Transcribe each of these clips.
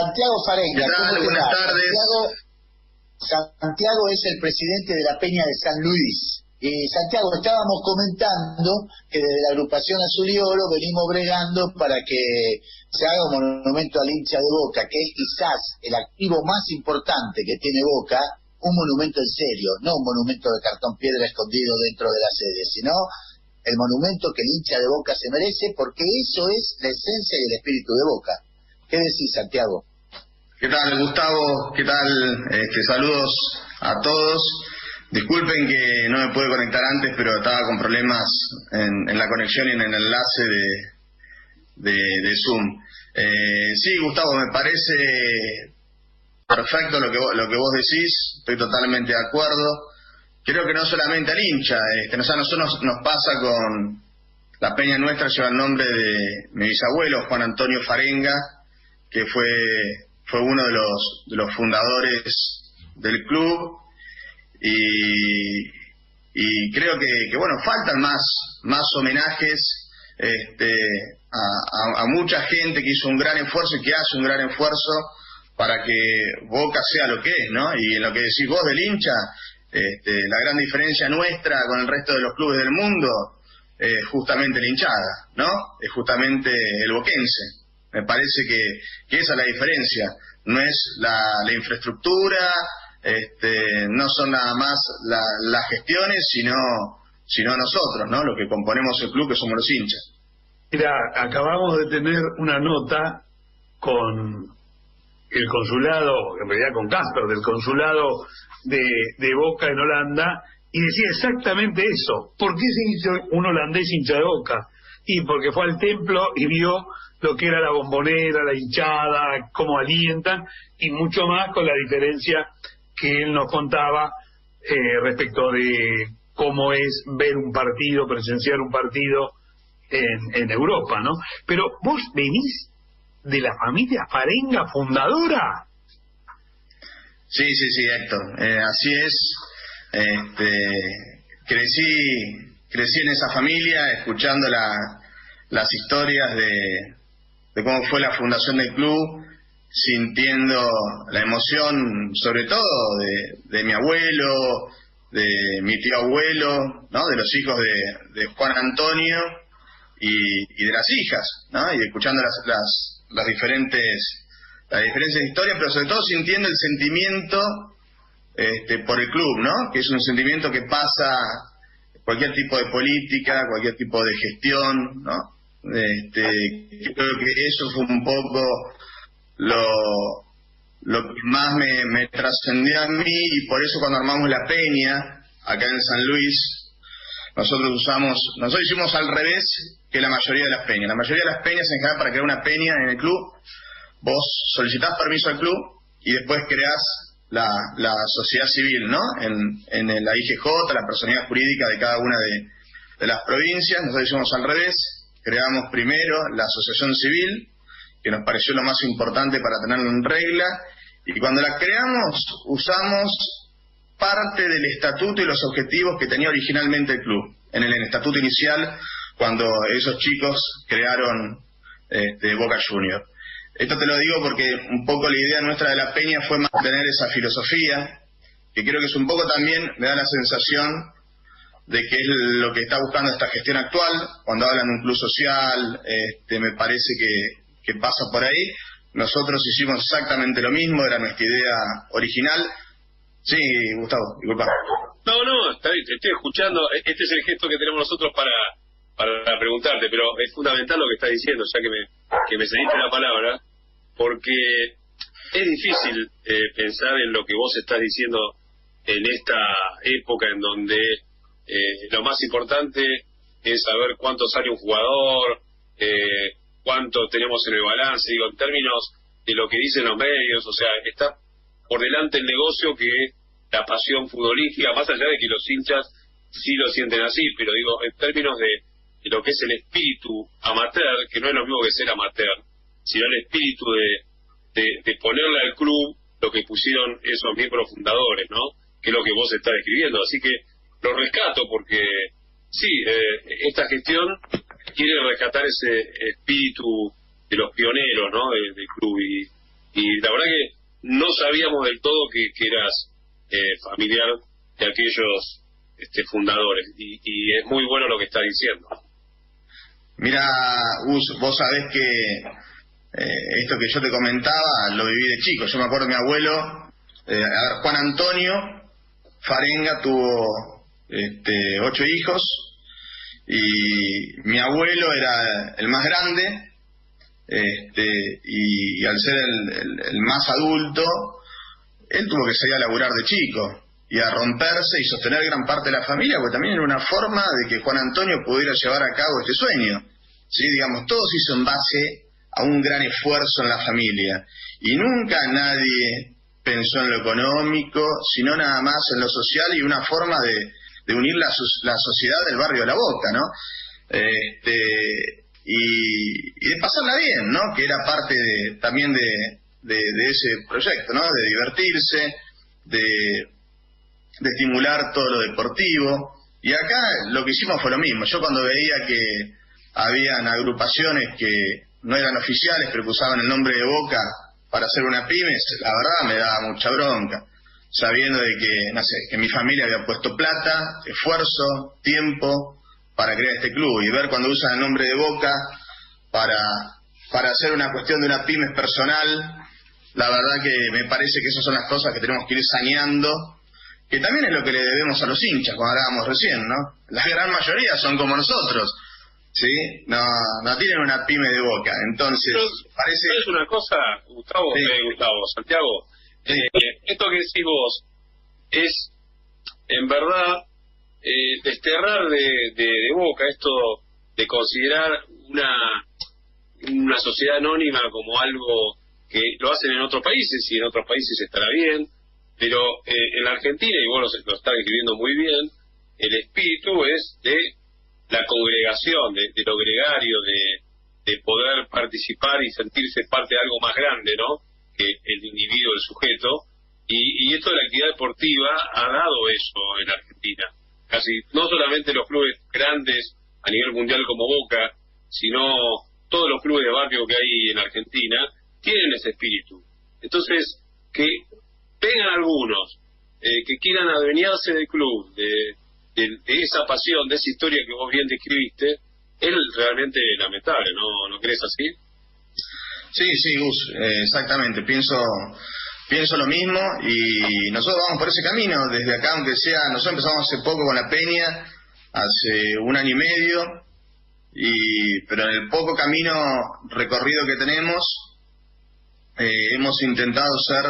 Santiago Farenga. Buenas tardes. Santiago, Santiago es el presidente de la Peña de San Luis. Y Santiago, estábamos comentando que desde la agrupación Azul y Oro venimos bregando para que se haga un monumento al hincha de Boca, que es quizás el activo más importante que tiene Boca, un monumento en serio, no un monumento de cartón piedra escondido dentro de la sede, sino el monumento que el hincha de Boca se merece, porque eso es la esencia y el espíritu de Boca. ¿Qué decís, Santiago? ¿Qué tal, Gustavo? ¿Qué tal? Este, saludos a todos. Disculpen que no me pude conectar antes, pero estaba con problemas en, la conexión y en el enlace de, de, Zoom. Eh, sí, Gustavo, me parece perfecto lo que, vos decís, estoy totalmente de acuerdo. Creo que no solamente al hincha, este, a nosotros nos, pasa con la peña nuestra, lleva el nombre de mi bisabuelo, Juan Antonio Farenga, que fue, fue uno de los, de los fundadores del club y, creo que, bueno, faltan más, más homenajes este, a, mucha gente que hizo un gran esfuerzo y que hace un gran esfuerzo para que Boca sea lo que es, ¿no? Y en lo que decís vos del hincha, este, la gran diferencia nuestra con el resto de los clubes del mundo es justamente la hinchada, ¿no? Es justamente el boquense. Me parece que, esa es la diferencia. No es la, la infraestructura, este, no son nada más las gestiones, sino, sino nosotros, ¿no? Los que componemos el club, que somos los hinchas. Mira, acabamos de tener una nota con el consulado, en realidad con Casper, del consulado de, de Boca en Holanda, y decía exactamente eso. ¿Por qué se hizo un holandés hincha de Boca? Y porque fue al templo y vio lo que era la bombonera, la hinchada, cómo alientan, y mucho más con la diferencia que él nos contaba eh, respecto de cómo es ver un partido, presenciar un partido en, Europa, ¿no? Pero vos venís de la familia Farenga fundadora. Sí, sí, sí, Héctor, eh, así es. Este, crecí, crecí en esa familia escuchando la, las historias de, de cómo fue la fundación del club sintiendo la emoción, sobre todo de, mi abuelo, de mi tío abuelo, ¿no? de los hijos de, Juan Antonio y, de las hijas, ¿no? y escuchando las, las, las diferentes las diferentes historias, pero sobre todo sintiendo el sentimiento este, por el club, ¿no? que es un sentimiento que pasa cualquier tipo de política, cualquier tipo de gestión, ¿no? Este, creo que eso fue un poco lo, que más me, me trascendió a mí y por eso cuando armamos la peña acá en San Luis, nosotros usamos, nosotros hicimos al revés que la mayoría de las peñas. La mayoría de las peñas en general para crear una peña en el club, vos solicitás permiso al club y después creás la, la sociedad civil, ¿no? En, en la IGJ, la personalidad jurídica de cada una de, de las provincias. Nosotros hicimos al revés, creamos primero la asociación civil que nos pareció lo más importante para tenerlo en regla, y cuando la creamos usamos parte del estatuto y los objetivos que tenía originalmente el club, en el, estatuto inicial, cuando esos chicos crearon este, Boca Junior. Esto te lo digo porque un poco la idea nuestra de la peña fue mantener esa filosofía, que creo que es un poco también, me da la sensación de que es lo que está buscando esta gestión actual, cuando hablan de un club social, este, me parece que pasa por ahí. Nosotros hicimos exactamente lo mismo, era nuestra idea original. Sí, Gustavo, disculpa. No, no, está bien, estoy escuchando. E-, este es el gesto que tenemos nosotros para, para preguntarte, pero es fundamental lo que estás diciendo, ya que me, que me cediste la palabra, porque es difícil eh, pensar en lo que vos estás diciendo en esta época en donde eh, lo más importante es saber cuánto sale un jugador, eh, cuánto tenemos en el balance, digo, en términos de lo que dicen los medios, o sea, está por delante el negocio que la pasión futbolística, más allá de que los hinchas sí lo sienten así, pero digo, en términos de, lo que es el espíritu amateur, que no es lo mismo que ser amateur, sino el espíritu de, de, ponerle al club lo que pusieron esos miembros fundadores, ¿no? Que es lo que vos estás describiendo. Así que lo rescato porque, sí, eh, esta gestión quiere rescatar ese espíritu de los pioneros ¿no? del, club y, Y la verdad que no sabíamos del todo que, eras eh, familiar de aquellos este, fundadores. Y, es muy bueno lo que está diciendo. Mira, Gus, vos sabés que eh, esto que yo te comentaba lo viví de chico. Yo me acuerdo de mi abuelo, eh, Juan Antonio Farenga tuvo este, ocho hijos y mi abuelo era el más grande este, y, al ser el, más adulto, él tuvo que salir a laburar de chico y a romperse y sostener gran parte de la familia, porque también era una forma de que Juan Antonio pudiera llevar a cabo este sueño. ¿sí? Digamos, todo se hizo en base a un gran esfuerzo en la familia y nunca nadie pensó en lo económico, sino nada más en lo social y una forma de, unir la, la sociedad del barrio de la Boca, ¿no? Este, y, de pasarla bien, ¿no? Que era parte también de, ese proyecto, ¿no? De divertirse, de, estimular todo lo deportivo. Y acá lo que hicimos fue lo mismo. Yo cuando veía que habían agrupaciones que no eran oficiales, pero que usaban el nombre de Boca para hacer una pymes, la verdad me daba mucha bronca, sabiendo de que, no sé, que mi familia había puesto plata, esfuerzo, tiempo, para crear este club y ver cuando usan el nombre de Boca para, para hacer una cuestión de una pymes personal, la verdad que me parece que esas son las cosas que tenemos que ir saneando, que también es lo que le debemos a los hinchas, como hablábamos recién, ¿no? La gran mayoría son como nosotros, ¿sí? No, no tienen una pyme de boca, entonces parece... Es una cosa, Gustavo, eh, Gustavo, Santiago, eh, esto que decís vos es, en verdad, eh, desterrar de, de, boca esto de considerar una, una sociedad anónima como algo que lo hacen en otros países y en otros países estará bien, pero eh, en la Argentina, y vos lo, lo estás escribiendo muy bien, el espíritu es de la congregación, de, lo gregario, de, de poder participar y sentirse parte de algo más grande, ¿no? El individuo, el sujeto. Y, esto de la actividad deportiva ha dado eso en Argentina casi no solamente los clubes grandes a nivel mundial como Boca, sino todos los clubes de barrio que hay en Argentina tienen ese espíritu. Entonces, que vengan algunos eh, que quieran adueñarse del club, de, esa pasión, de esa historia que vos bien describiste, es realmente lamentable, ¿no, ¿No crees así? Sí, sí, Gus, eh, exactamente. Pienso pienso lo mismo y nosotros vamos por ese camino desde acá, aunque sea, nosotros empezamos hace poco con la Peña, hace un año y medio, y, pero en el poco camino recorrido que tenemos, eh, hemos intentado ser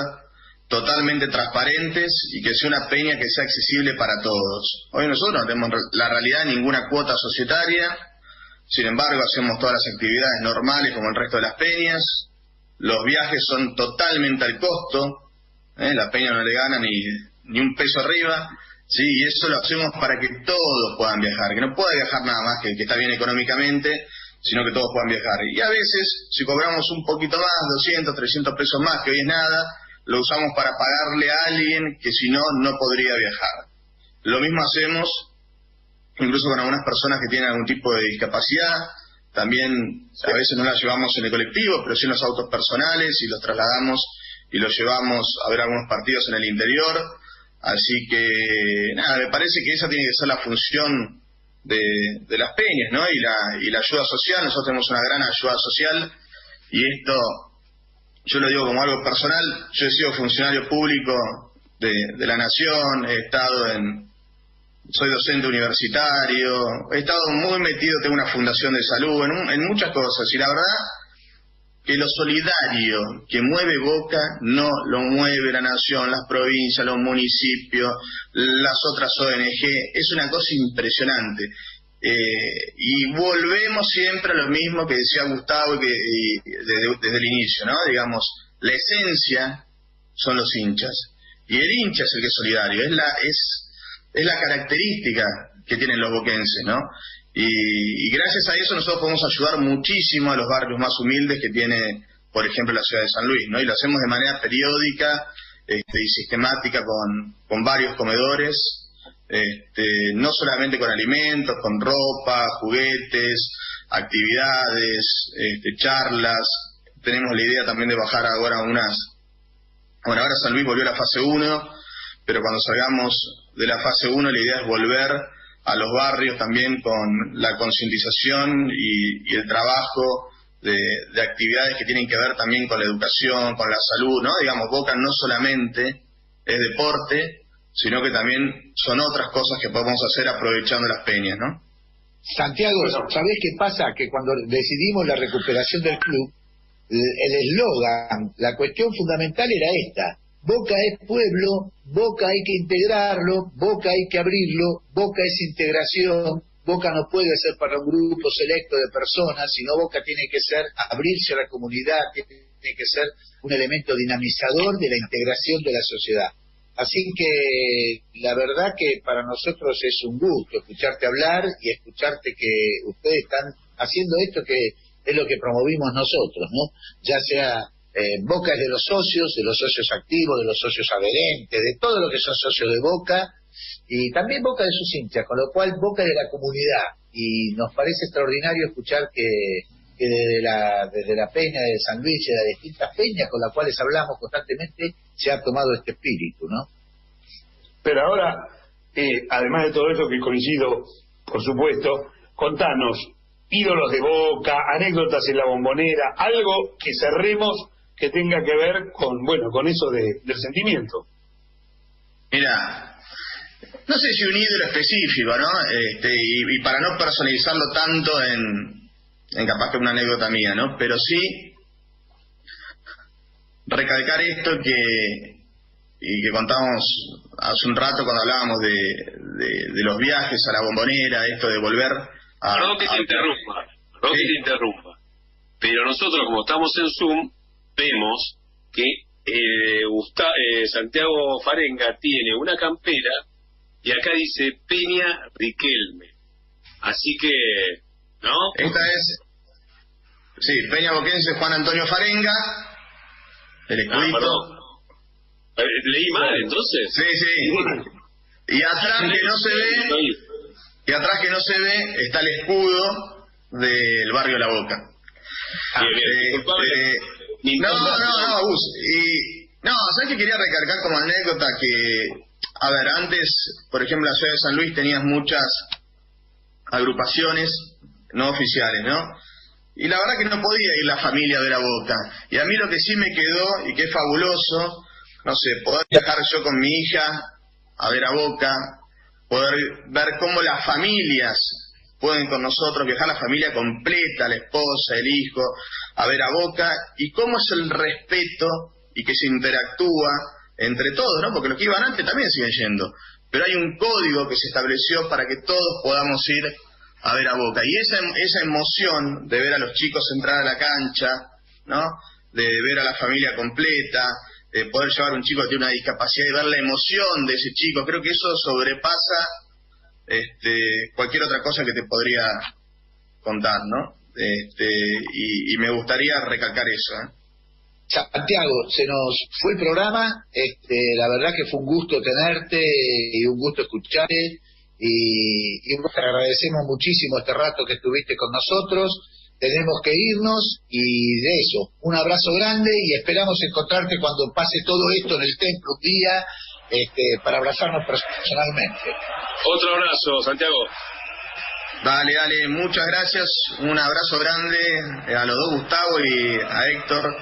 totalmente transparentes y que sea una peña que sea accesible para todos. Hoy nosotros no tenemos la realidad ninguna cuota societaria, sin embargo hacemos todas las actividades normales como el resto de las peñas, los viajes son totalmente al costo, ¿eh? la peña no le gana ni, ni un peso arriba, sí, y eso lo hacemos para que todos puedan viajar, que no pueda viajar nada más que que está bien económicamente, sino que todos puedan viajar. Y a veces, si cobramos un poquito más, 200, 300 pesos más, que hoy es nada, lo usamos para pagarle a alguien que si no, no podría viajar. Lo mismo hacemos incluso con algunas personas que tienen algún tipo de discapacidad, también a veces no las llevamos en el colectivo, pero sí en los autos personales y los trasladamos y los llevamos a ver algunos partidos en el interior. Así que, nada, me parece que esa tiene que ser la función de, de las peñas, ¿no? Y la, y la ayuda social. Nosotros tenemos una gran ayuda social y esto, yo lo digo como algo personal. Yo he sido funcionario público de, de la Nación, he estado en, soy docente universitario, he estado muy metido, tengo una fundación de salud, en, muchas cosas, y la verdad que lo solidario que mueve Boca no lo mueve la nación, las provincias, los municipios, las otras ONG, es una cosa impresionante. Eh, y volvemos siempre a lo mismo que decía Gustavo que, desde, el inicio, ¿no? Digamos, la esencia son los hinchas. Y el hincha es el que es solidario, es la, es es la característica que tienen los boquenses, ¿no? Y, gracias a eso nosotros podemos ayudar muchísimo a los barrios más humildes que tiene, por ejemplo, la ciudad de San Luis, ¿no? Y lo hacemos de manera periódica este, y sistemática con, con varios comedores, este, no solamente con alimentos, con ropa, juguetes, actividades, este, charlas, tenemos la idea también de bajar ahora unas... Bueno, ahora San Luis volvió a la fase 1, pero cuando salgamos de la fase 1 la idea es volver a los barrios también con la concientización y, el trabajo de, actividades que tienen que ver también con la educación, con la salud, ¿no? Digamos, Boca no solamente es deporte, sino que también son otras cosas que podemos hacer aprovechando las peñas, ¿no? Santiago, ¿sabés qué pasa? Que cuando decidimos la recuperación del club, el eslogan, la cuestión fundamental era esta, Boca es pueblo, Boca hay que integrarlo, Boca hay que abrirlo, Boca es integración, Boca no puede ser para un grupo selecto de personas, sino Boca tiene que ser abrirse a la comunidad, tiene que ser un elemento dinamizador de la integración de la sociedad. Así que la verdad que para nosotros es un gusto escucharte hablar y escucharte que ustedes están haciendo esto que es lo que promovimos nosotros, ¿no? Ya sea eh, Boca es de los socios, de los socios activos, de los socios adherentes, de todo lo que son socios de Boca, y también Boca de sus hinchas, con lo cual Boca de la comunidad, y nos parece extraordinario escuchar que, desde, la, desde la peña de San Luis de las distintas peñas con las cuales hablamos constantemente, se ha tomado este espíritu, ¿no? Pero ahora, eh, además de todo eso que coincido, por supuesto, contanos, ídolos de Boca, anécdotas en la bombonera, algo que cerremos que tenga que ver con, bueno, con eso de, del sentimiento. Mira, no sé si un ídolo específico, ¿no? Este, y, para no personalizarlo tanto en, en capaz que una anécdota mía, ¿no? Pero sí recalcar esto que y que contamos hace un rato cuando hablábamos de, de, los viajes a la bombonera, esto de volver a... Perdón que te interrumpa, perdón que te interrumpa, pero nosotros como estamos en Zoom, vemos que eh, eh, Santiago Farenga tiene una campera y acá dice Peña Riquelme. Así que, ¿no? Esta es, sí, Peña Boquense Juan Antonio Farenga, el ah, escudito. Eh, leí mal, entonces. Sí, sí. Y atrás que no se ve, y atrás que no se ve está el escudo del barrio La Boca. Ah, bien, no, no, no, Gus. Y, no, ¿sabes que quería recargar como anécdota que, a ver, antes, por ejemplo, la ciudad de San Luis tenías muchas agrupaciones no oficiales, ¿no? Y la verdad que no podía ir la familia a ver a Boca. Y a mí lo que sí me quedó, y que es fabuloso, no sé, poder viajar yo con mi hija a ver a Boca, poder ver cómo las familias pueden con nosotros viajar la familia completa, la esposa, el hijo, a ver a Boca, y cómo es el respeto y que se interactúa entre todos, ¿no? Porque los que iban antes también siguen yendo, pero hay un código que se estableció para que todos podamos ir a ver a Boca. Y esa, esa emoción de ver a los chicos entrar a la cancha, ¿no? De ver a la familia completa, de poder llevar a un chico que tiene una discapacidad y ver la emoción de ese chico, creo que eso sobrepasa este, cualquier otra cosa que te podría contar, ¿no? Este, y, me gustaría recalcar eso. ¿eh? Santiago, se nos fue el programa, este, la verdad que fue un gusto tenerte y un gusto escucharte y, y te agradecemos muchísimo este rato que estuviste con nosotros. Tenemos que irnos y de eso, un abrazo grande y esperamos encontrarte cuando pase todo esto en el templo día este, para abrazarnos personalmente. Otro abrazo, Santiago. Dale, dale, muchas gracias. Un abrazo grande eh, a los dos, Gustavo y a Héctor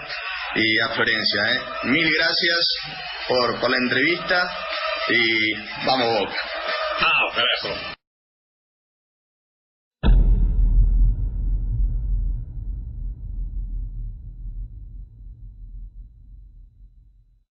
y a Florencia. Eh. Mil gracias por, por la entrevista y vamos Boca. Ah, carajo.